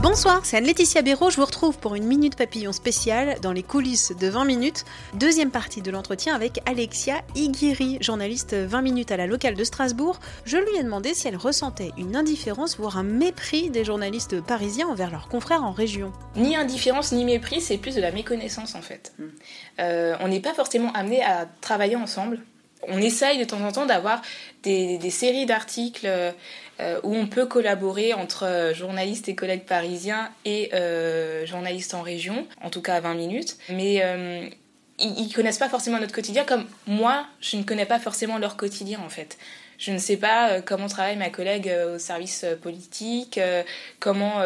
Bonsoir, c'est Anne-Laetitia Béraud. Je vous retrouve pour une Minute Papillon spéciale dans les coulisses de 20 minutes. Deuxième partie de l'entretien avec Alexia Iguiri, journaliste 20 minutes à la locale de Strasbourg. Je lui ai demandé si elle ressentait une indifférence, voire un mépris des journalistes parisiens envers leurs confrères en région. Ni indifférence ni mépris, c'est plus de la méconnaissance en fait. Euh, on n'est pas forcément amené à travailler ensemble. On essaye de temps en temps d'avoir des, des séries d'articles euh, où on peut collaborer entre euh, journalistes et collègues parisiens et euh, journalistes en région, en tout cas à 20 minutes. Mais ils, ils connaissent pas forcément notre quotidien comme moi, je ne connais pas forcément leur quotidien en fait. Je ne sais pas comment travaille ma collègue au service politique, comment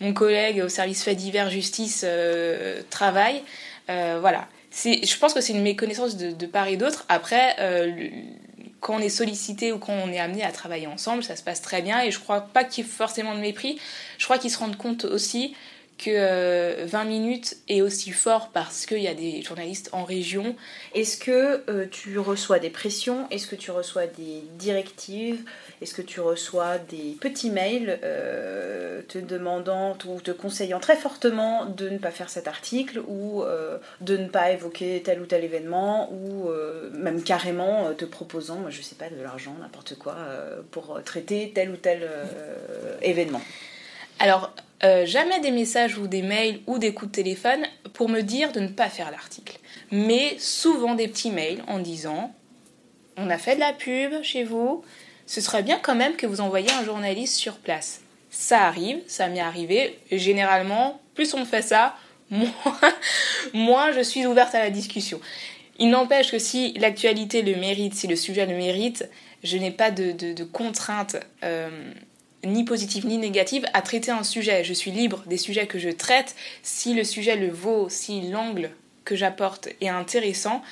mon collègue au service fait divers justice travaille. Voilà. Je pense que c'est une méconnaissance de, de part et d'autre. Après, quand on est sollicité ou quand on est amené à travailler ensemble, ça se passe très bien et je crois pas qu'il y ait forcément de mépris. Je crois qu'ils se rendent compte aussi que euh, 20 minutes est aussi fort parce qu'il y a des journalistes en région. Est-ce que euh, tu reçois des pressions? Est-ce que tu reçois des directives? Est-ce que tu reçois des petits mails euh, te demandant ou te conseillant très fortement de ne pas faire cet article ou euh, de ne pas évoquer tel ou tel événement ou même carrément te proposant, moi, je sais pas, de l'argent, n'importe quoi, pour traiter tel ou tel événement? Alors, euh, jamais des messages ou des mails ou des coups de téléphone pour me dire de ne pas faire l'article. Mais souvent des petits mails en disant On a fait de la pub chez vous, ce serait bien quand même que vous envoyiez un journaliste sur place. Ça arrive, ça m'est arrivé. Et généralement, plus on fait ça, moins, je suis ouverte à la discussion. Il n'empêche que si l'actualité le mérite, si le sujet le mérite, je n'ai pas de contraintes. euh, ni positive ni négative à traiter un sujet. Je suis libre des sujets que je traite. Si le sujet le vaut, si l'angle que j'apporte est intéressant,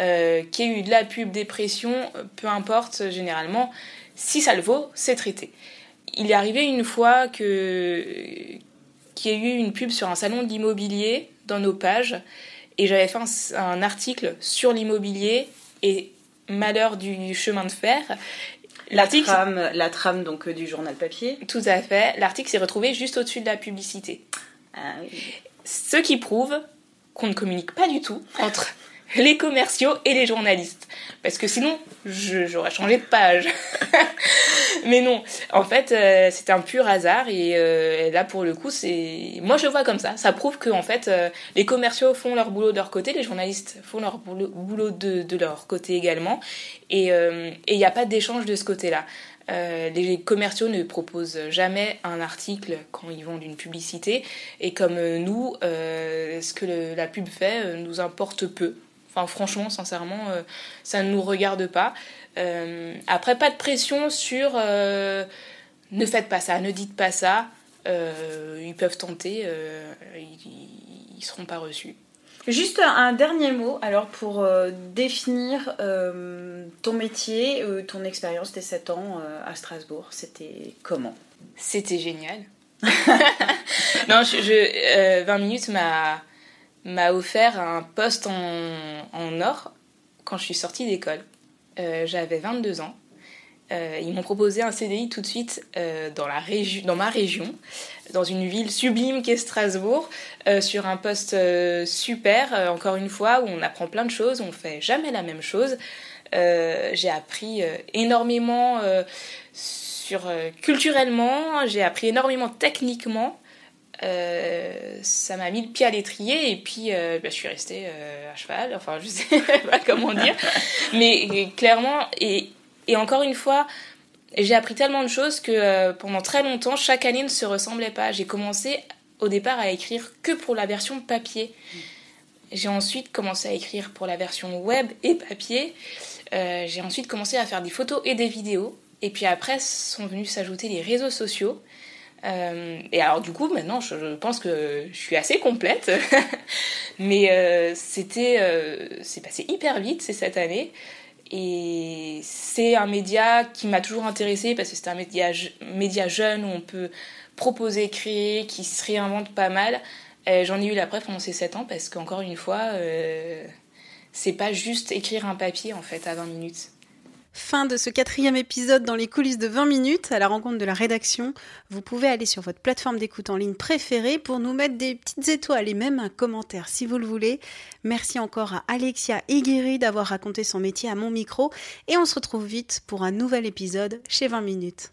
euh, qu'il y ait eu de la pub, des pressions, euh, peu importe, généralement, si ça le vaut, c'est traité. Il est arrivé une fois que qu'il y eu une pub sur un salon de l'immobilier dans nos pages et j'avais fait un article sur l'immobilier et malheur du chemin de fer. La trame, la trame donc euh, du journal papier. Tout à fait. L'article s'est retrouvé juste au-dessus de la publicité. Ah oui. Ce qui prouve qu'on ne communique pas du tout entre les commerciaux et les journalistes. Parce que sinon, j'aurais changé de page. Mais non, en fait, euh, c'est un pur hasard et euh, là, pour le coup, c'est... Moi, je vois comme ça. Ça prouve que, en fait, euh, les commerciaux font leur boulot de leur côté, les journalistes font leur boulot, de, leur côté également. Et et il n'y a pas d'échange de ce côté-là. Les commerciaux ne proposent jamais un article quand ils vendent une publicité. Et comme nous, ce que la pub fait nous importe peu. Enfin, franchement, sincèrement, euh, ça ne nous regarde pas. Euh, après, pas de pression sur euh, ne faites pas ça, ne dites pas ça. Ils peuvent tenter, ils, ils seront pas reçus. Juste un, dernier mot, alors pour euh, définir euh, ton métier, euh, ton expérience, tes 7 ans à Strasbourg, c'était comment? C'était génial. non, je, je- euh, 20 minutes m'a m'a offert un poste en, en or quand je suis sortie d'école. Euh, J'avais 22 ans. Euh, ils m'ont proposé un CDI tout de suite euh, dans, la dans ma région, dans une ville sublime qu'est Strasbourg, sur un poste super, encore une fois, où on apprend plein de choses, on fait jamais la même chose. J'ai appris énormément sur culturellement, j'ai appris énormément techniquement. Euh, ça m'a mis le pied à l'étrier et puis euh, bah, je suis restée euh, à cheval, enfin je sais pas comment dire, mais clairement et, encore une fois j'ai appris tellement de choses que pendant très longtemps chaque année ne se ressemblait pas. J'ai commencé au départ à écrire que pour la version papier. J'ai ensuite commencé à écrire pour la version web et papier. J'ai ensuite commencé à faire des photos et des vidéos. Et puis après sont venus s'ajouter les réseaux sociaux. Euh, et alors du coup maintenant je, pense que je suis assez complète. Mais euh, c'était, c'est passé hyper vite c'est cette année. Et c'est un média qui m'a toujours intéressée parce que c'est un média, média jeune où on peut proposer, créer, qui se réinvente pas mal. J'en ai eu la preuve pendant ces 7 ans parce qu'encore une fois, c'est pas juste écrire un papier en fait à 20 minutes. Fin de ce quatrième épisode dans les coulisses de 20 minutes à la rencontre de la rédaction. Vous pouvez aller sur votre plateforme d'écoute en ligne préférée pour nous mettre des petites étoiles et même un commentaire si vous le voulez. Merci encore à Alexia Higueri d'avoir raconté son métier à mon micro et on se retrouve vite pour un nouvel épisode chez 20 minutes.